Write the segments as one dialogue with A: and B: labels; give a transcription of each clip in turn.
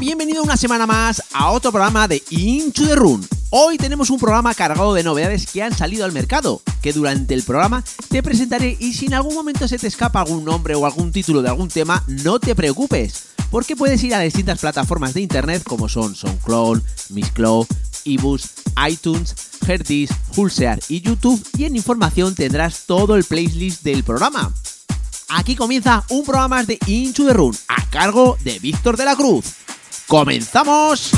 A: Bienvenido una semana más a otro programa de Into the Run. Hoy tenemos un programa cargado de novedades que han salido al mercado, que durante el programa te presentaré y si en algún momento se te escapa algún nombre o algún título de algún tema, no te preocupes, porque puedes ir a distintas plataformas de internet como son SoundCloud, Mixcloud, eBooks, iTunes, Herdis, Hulsear y YouTube y en información tendrás todo el playlist del programa. Aquí comienza un programa de Into the Run a cargo de Víctor de la Cruz. ¡Comenzamos!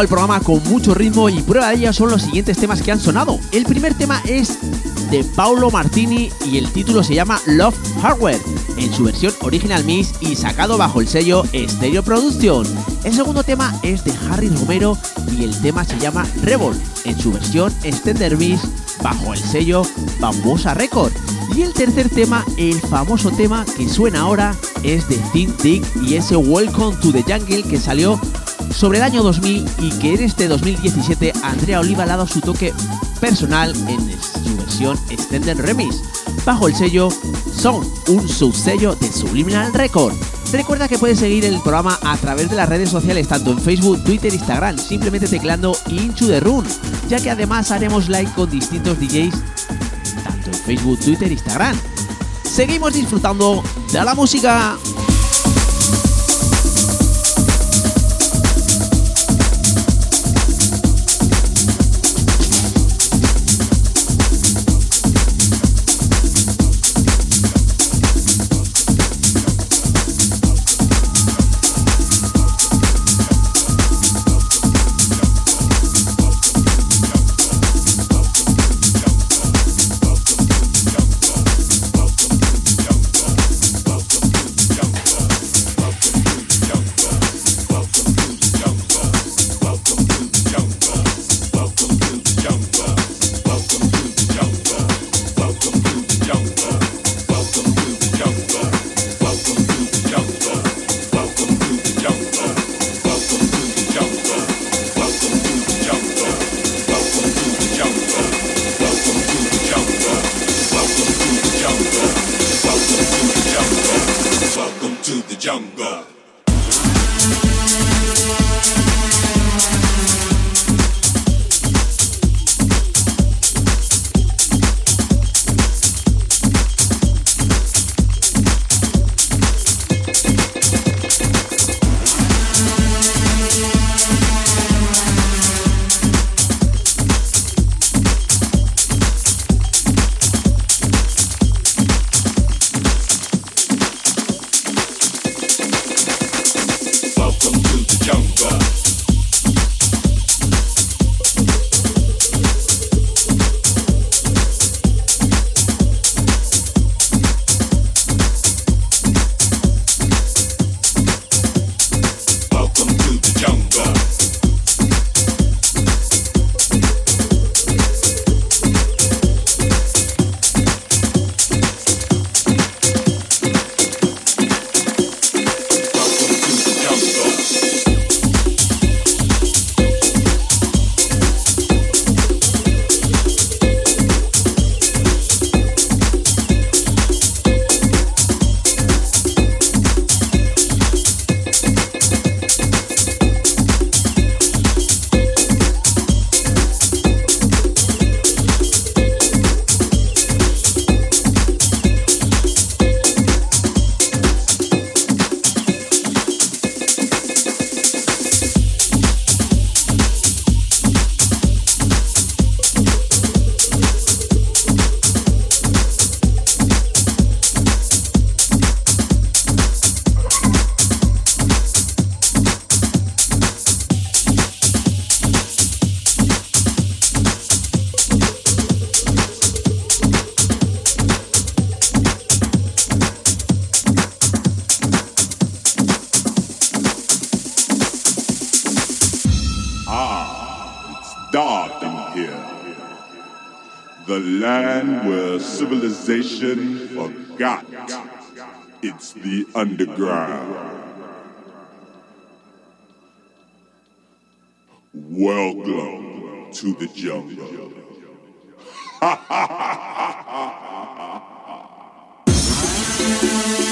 A: El programa con mucho ritmo y prueba de ello son los siguientes temas que han sonado. El primer tema es de Paulo Martini y el título se llama Love Hardware, en su versión original mix y sacado bajo el sello Stereo Production. El segundo tema es de Harry Romero y el tema se llama Revolt, en su versión Extender Mix bajo el sello Bambosa Record. Y el tercer tema, el famoso tema que suena ahora, es de Think Dick y ese Welcome to the Jungle que salió sobre el año 2000 y que en este 2017 Andrea Oliva ha dado su toque personal en su versión Extended Remix, bajo el sello Son, un subsello de Subliminal Record. Recuerda que puedes seguir el programa a través de las redes sociales, tanto en Facebook, Twitter, Instagram, simplemente tecleando Into the Run, ya que además haremos live con distintos DJs, tanto en Facebook, Twitter, Instagram. Seguimos disfrutando de la música.
B: underground. Welcome to the jungle. Ha ha ha
A: ha ha ha!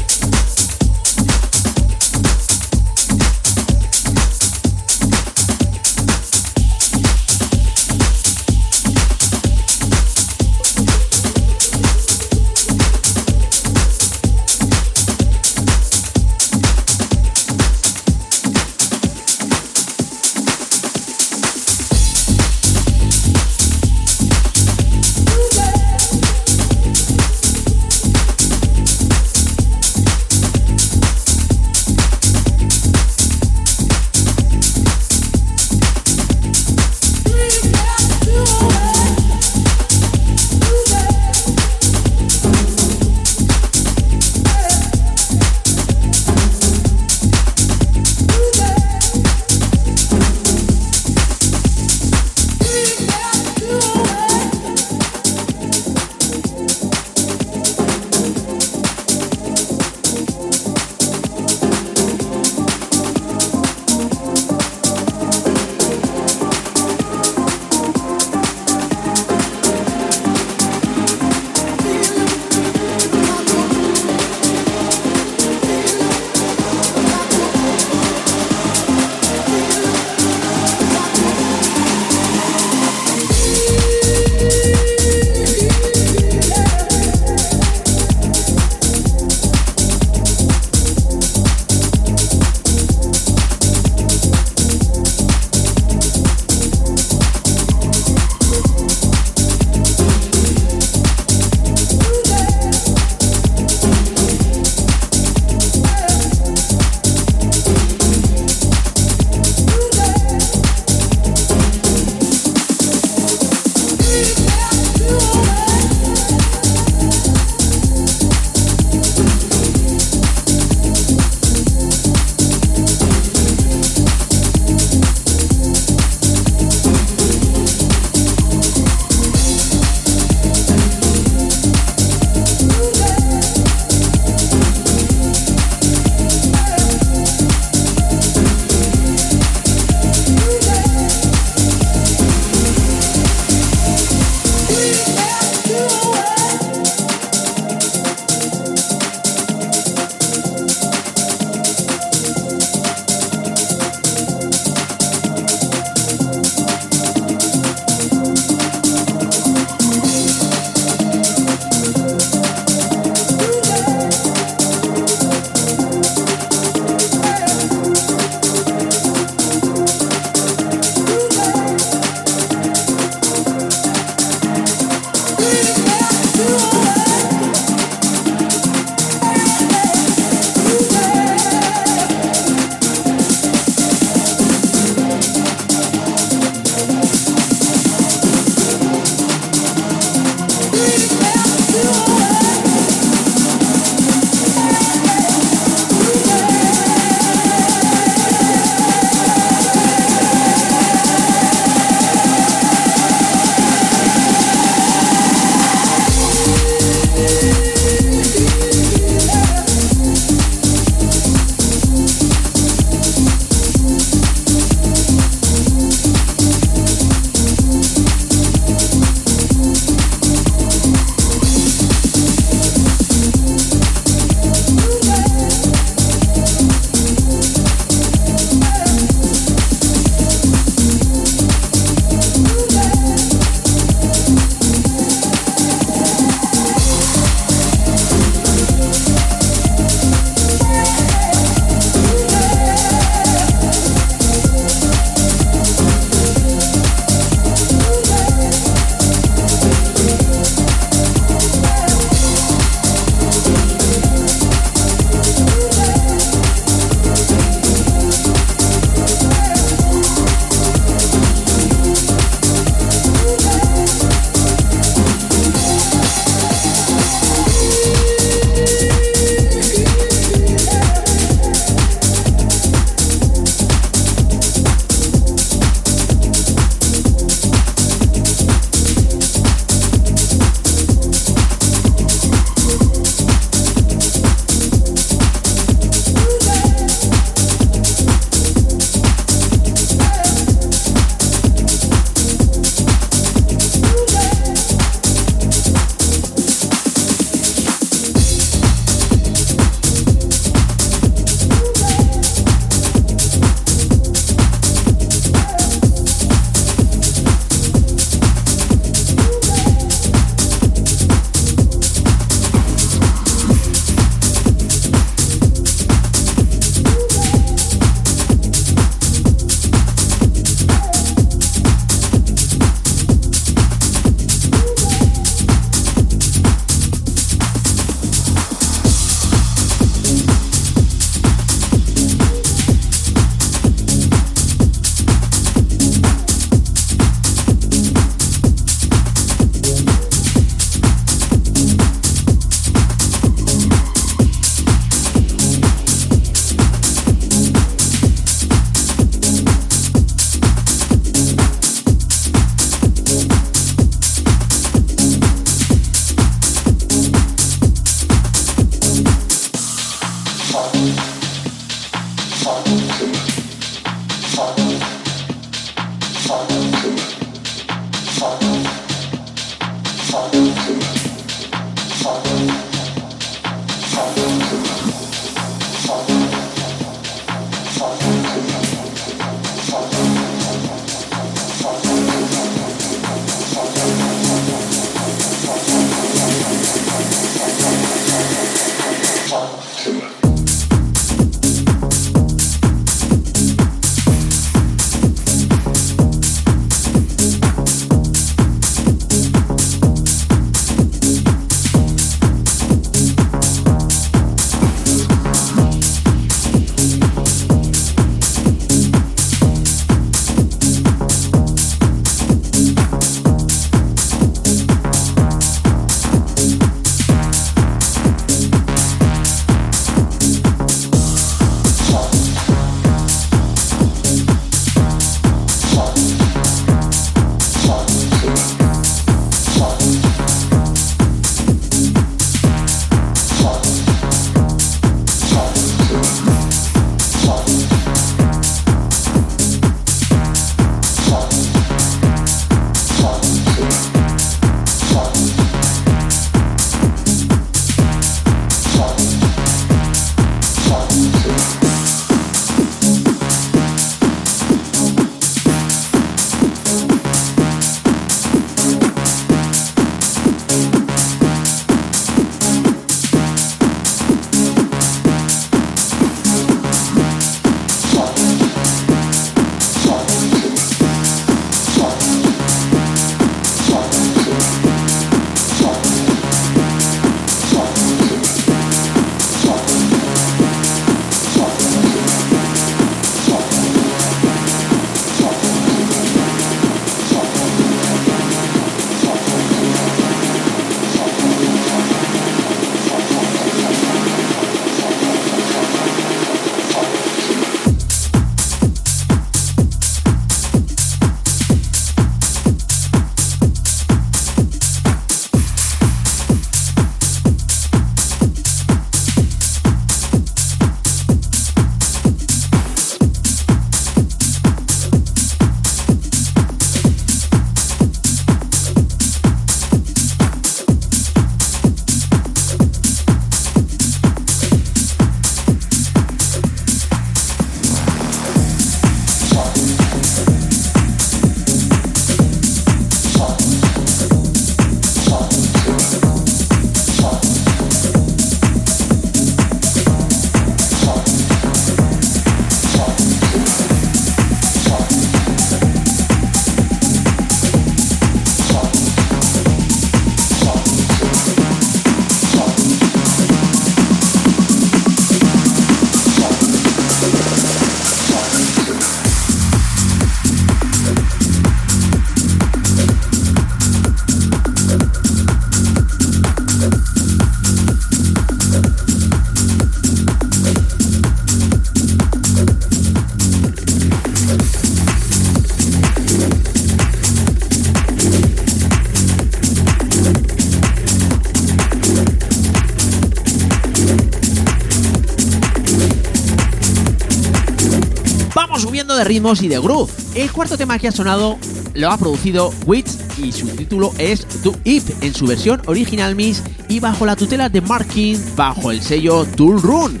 A: Ritmos y de groove. El cuarto tema que ha sonado lo ha producido Wits y su título es Do It en su versión original Miss y bajo la tutela de Markin bajo el sello Tool Run.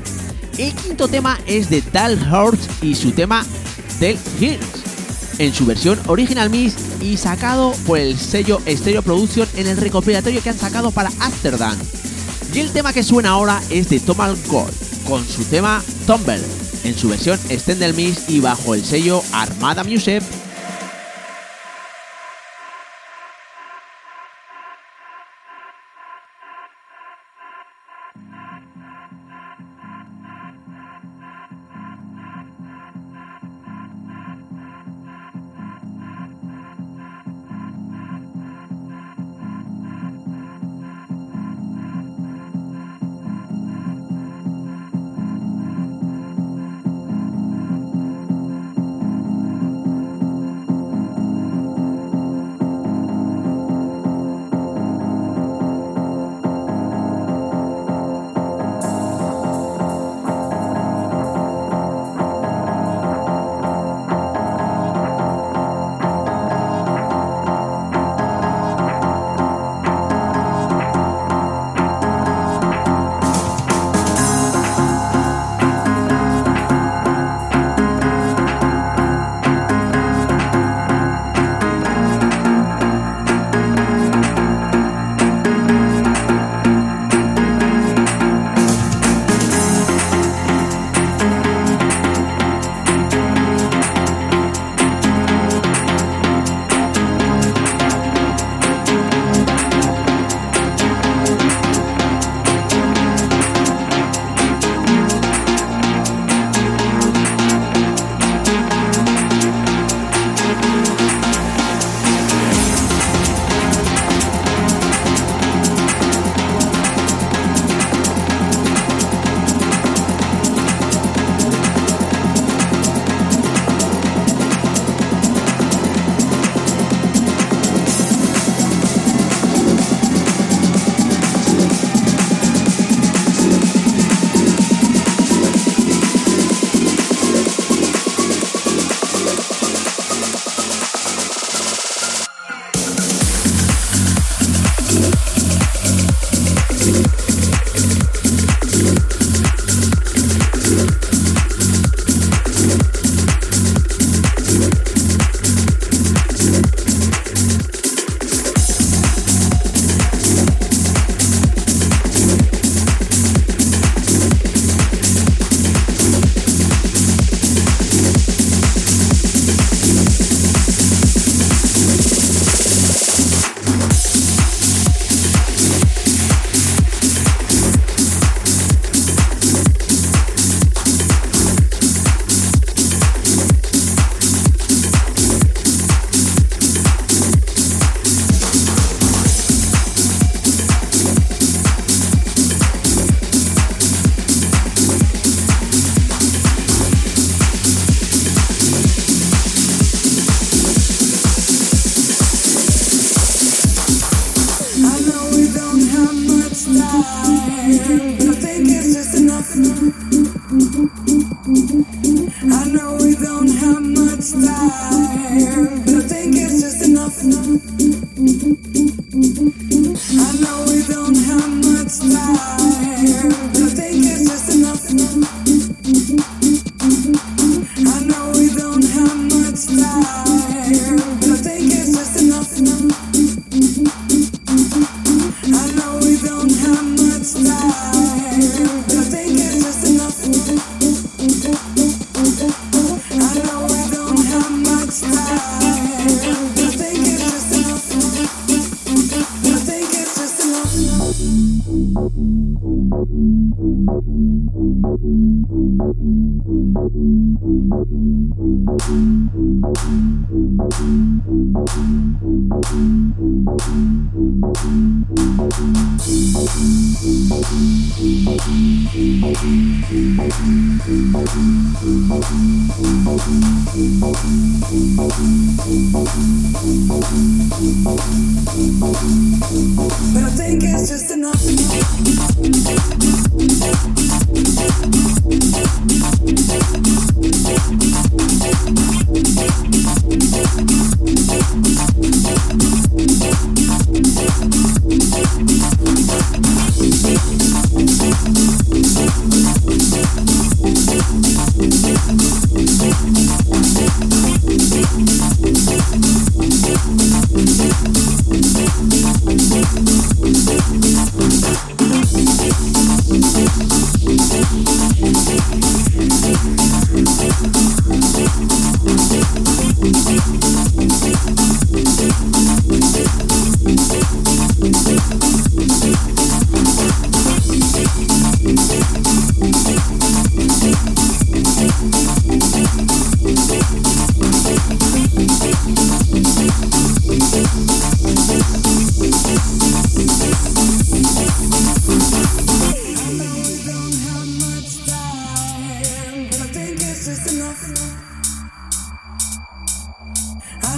A: El quinto tema es de Tal Heart y su tema Del Hills en su versión original Miss y sacado por el sello Stereo Production en el recopilatorio que han sacado para Amsterdam. Y el tema que suena ahora es de Tomal Gold con su tema Tumble en su versión Extended Mix y bajo el sello Armada Music.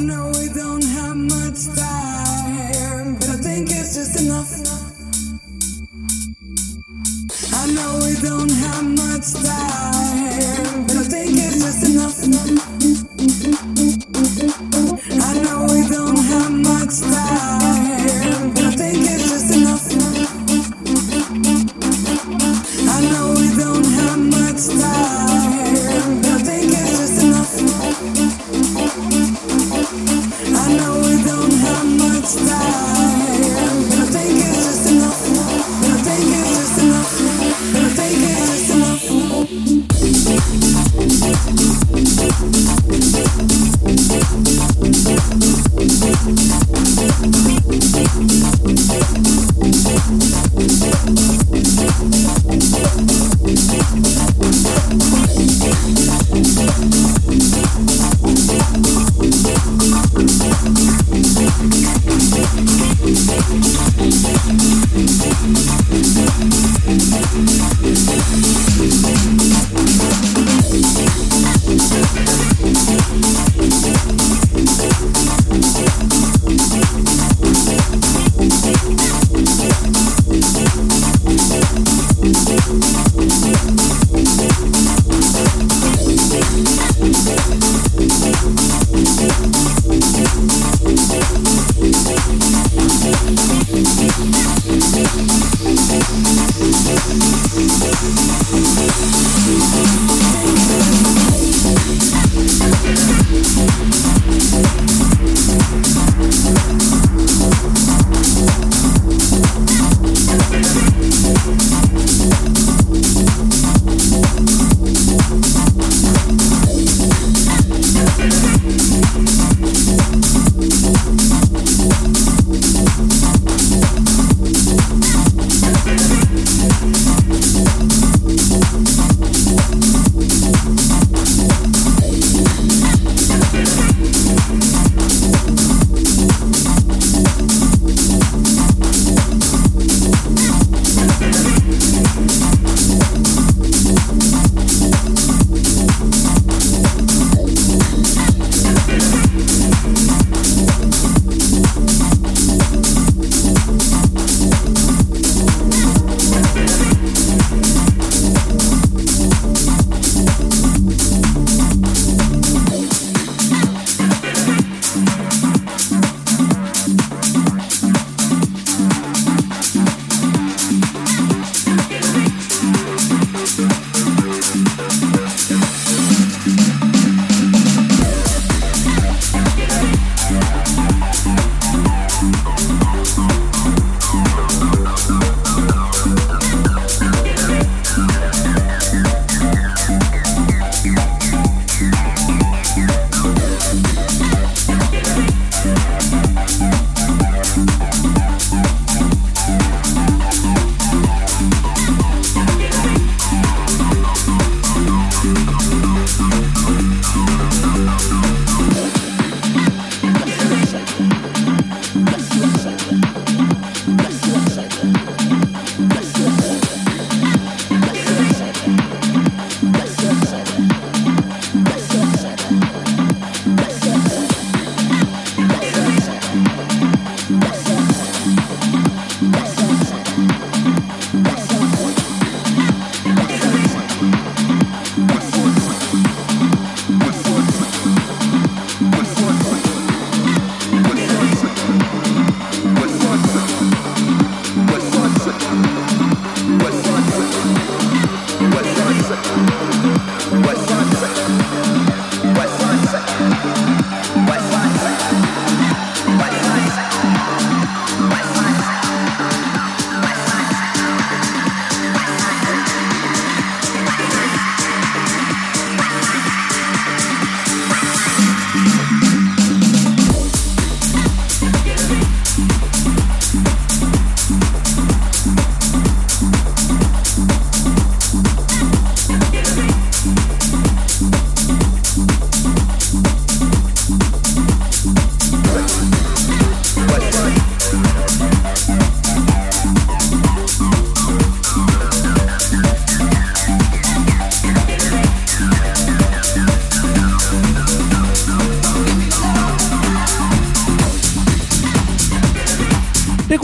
C: I know we don't have much time, but I think it's just enough.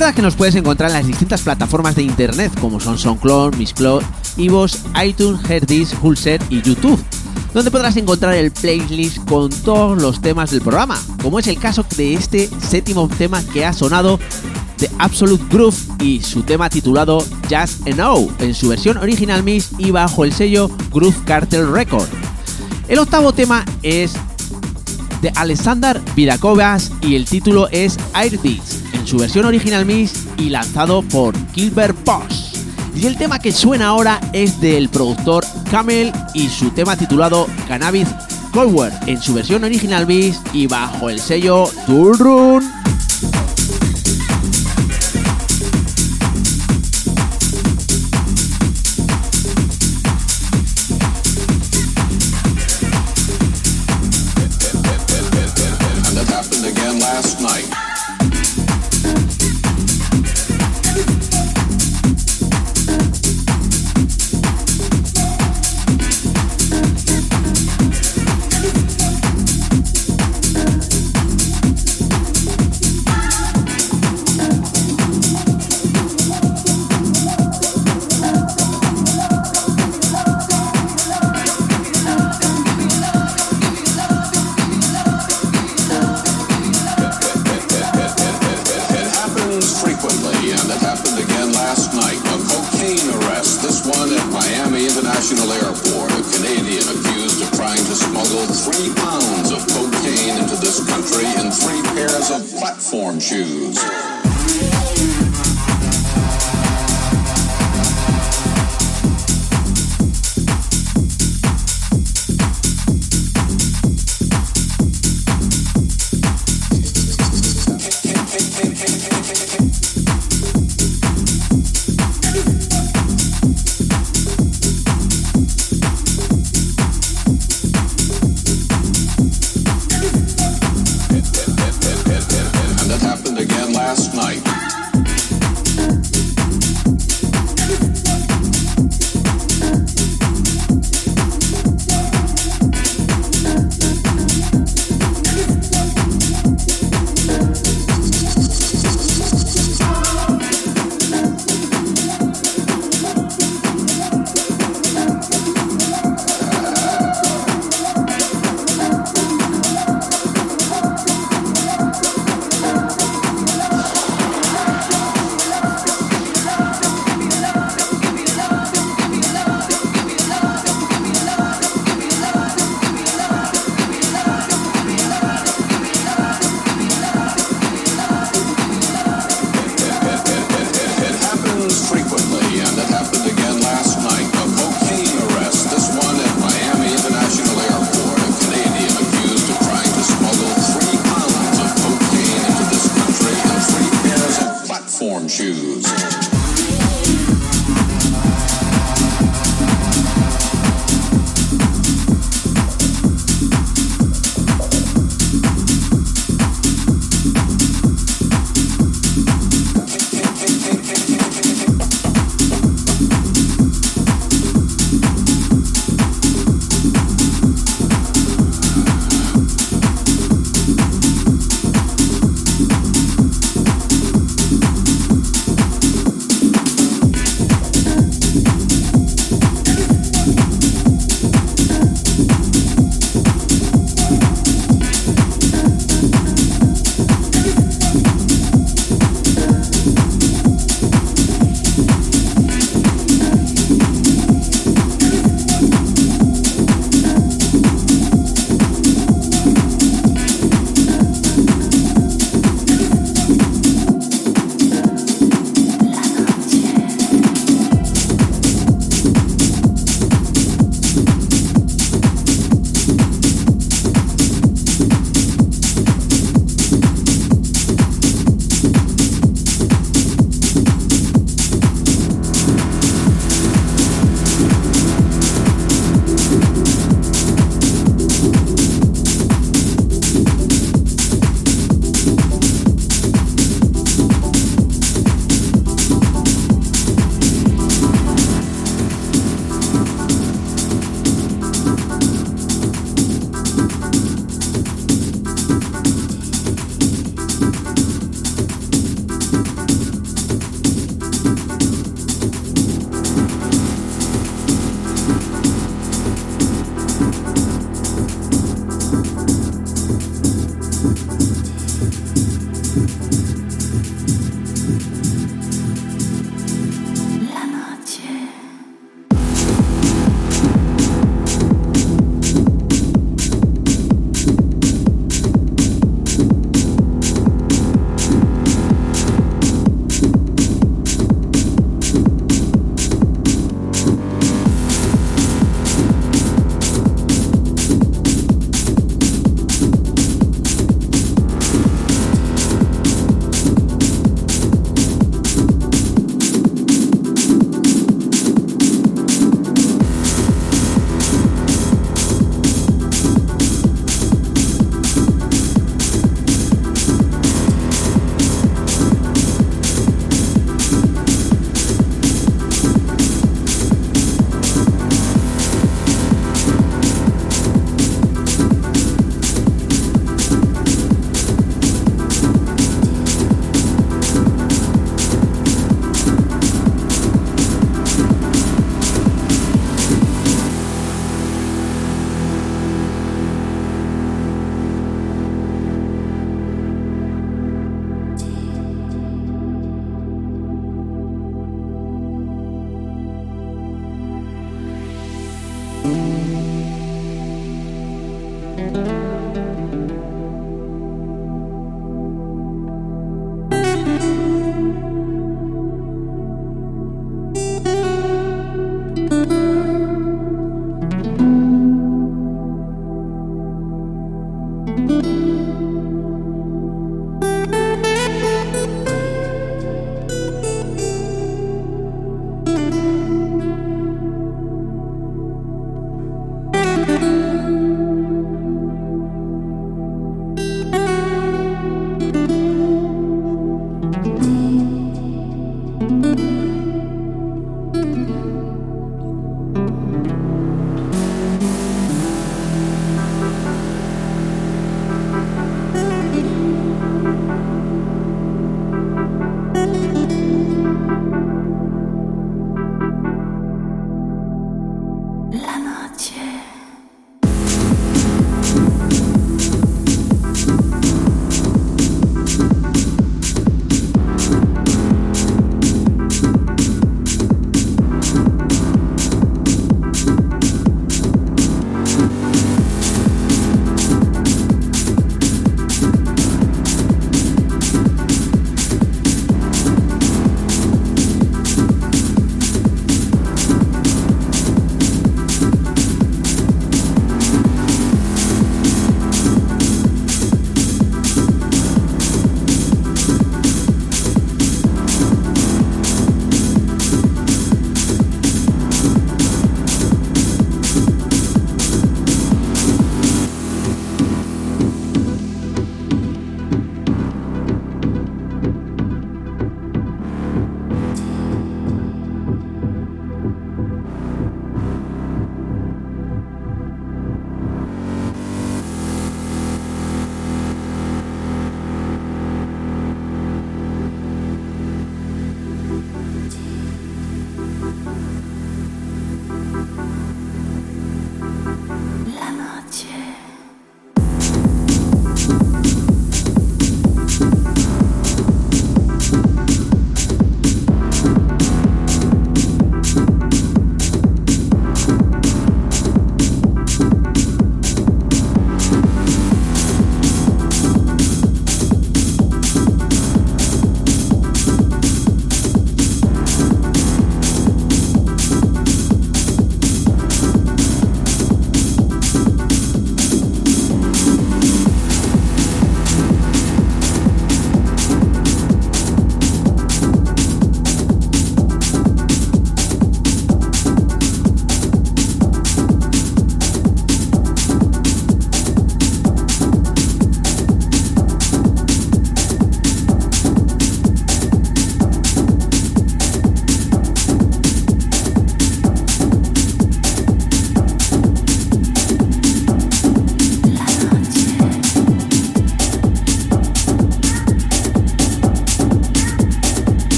A: Recuerda que nos puedes encontrar en las distintas plataformas de internet como son SoundCloud, Mixcloud, Ivos, iTunes, Heardis, Hulset y YouTube, donde podrás encontrar el playlist con todos los temas del programa, como es el caso de este séptimo tema que ha sonado de Absolute Groove y su tema titulado Just a Know en su versión original mix y bajo el sello Groove Cartel Record. El octavo tema es de Alexander Virakovas y el título es Beats en su versión original mix y lanzado por Gilbert Boss. Y el tema que suena ahora es del productor Camel y su tema titulado Cannabis Coldware en su versión original mix y bajo el sello Tour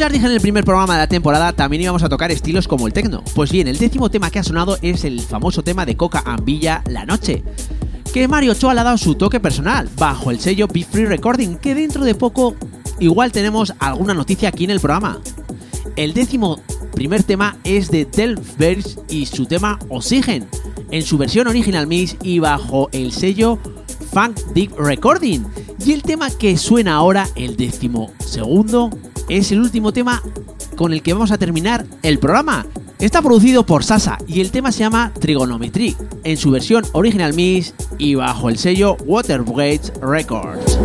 A: ya os dije en el primer programa de la temporada, también íbamos a tocar estilos como el techno. Pues bien, el décimo tema que ha sonado es el famoso tema de Coca Ambilla La Noche, que Mario Ochoa le ha dado su toque personal, bajo el sello Be Free Recording, que dentro de poco igual tenemos alguna noticia aquí en el programa. El décimo primer tema es de Delft y su tema Oxygen, en su versión original mix y bajo el sello Funk Deep Recording. Y el tema que suena ahora, el décimo segundo, es el último tema con el que vamos a terminar el programa. Está producido por Sasa y el tema se llama Trigonometry, en su versión original mix y bajo el sello Watergate Records.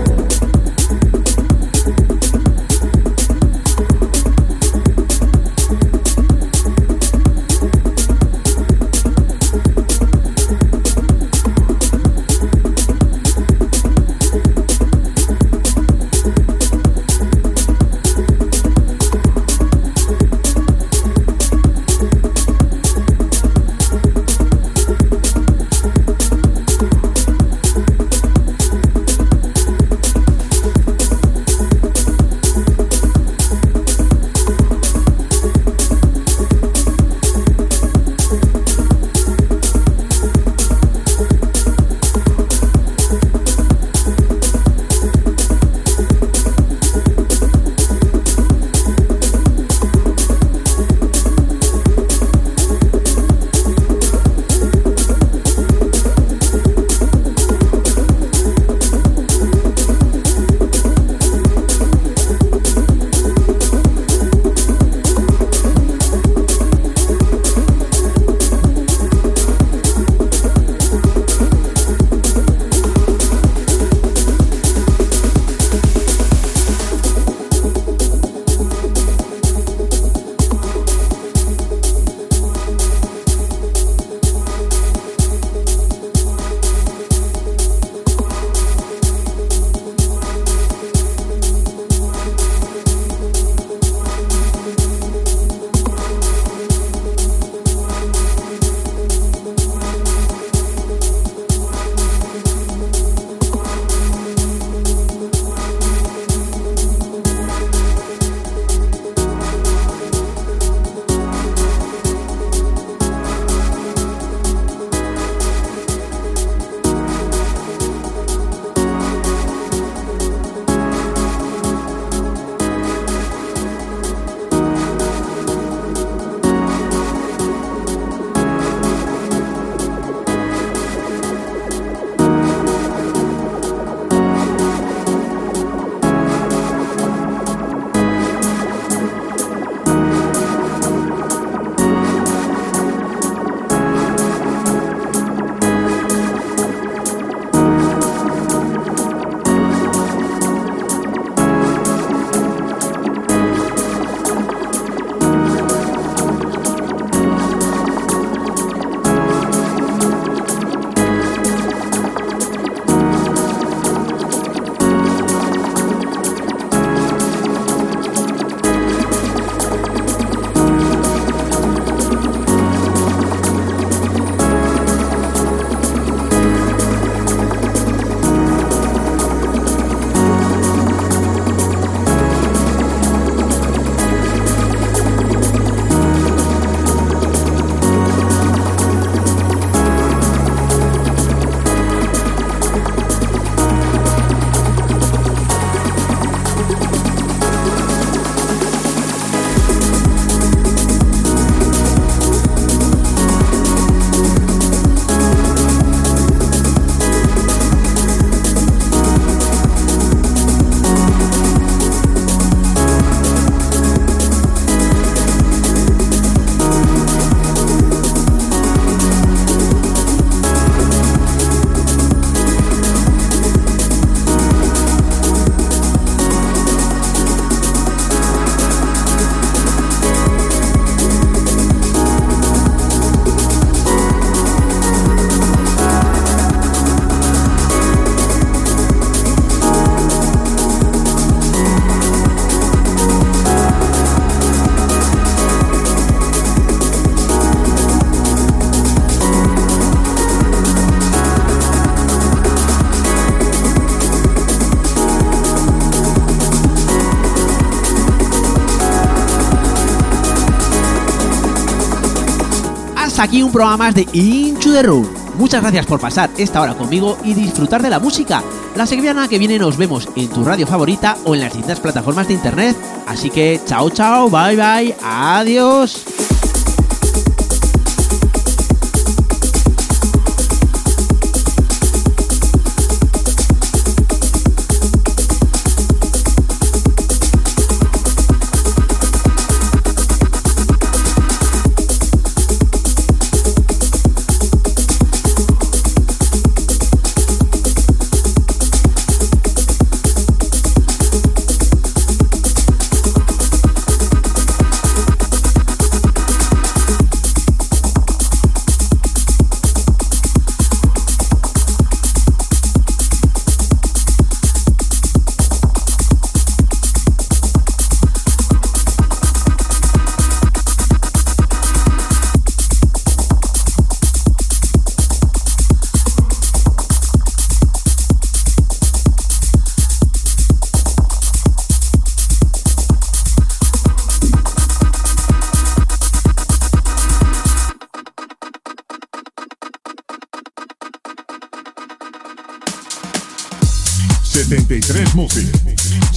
A: Aquí un programa más de Into the Room. Muchas gracias por pasar esta hora conmigo y disfrutar de la música. La semana que viene nos vemos en tu radio favorita o en las distintas plataformas de internet. Así que chao chao, bye bye, adiós.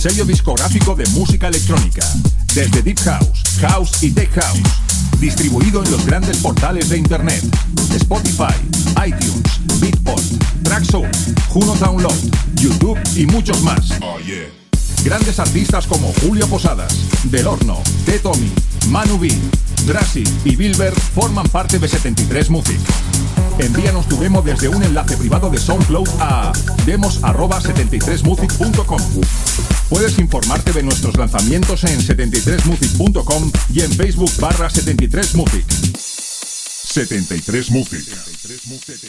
D: Sello discográfico de música electrónica, desde Deep House, House y Tech House, distribuido en los grandes portales de Internet, Spotify, iTunes, Beatport, Traxsource, Juno Download, YouTube y muchos más. Grandes artistas como Julio Posadas, Del Horno, T. Tommy, Manu B, Drassi y Bilber forman parte de 73 Music. Envíanos tu demo desde un enlace privado de SoundCloud a demos@73music.com. Puedes informarte de nuestros lanzamientos en 73music.com y en Facebook barra 73music.
B: 73 Music. 73 Music.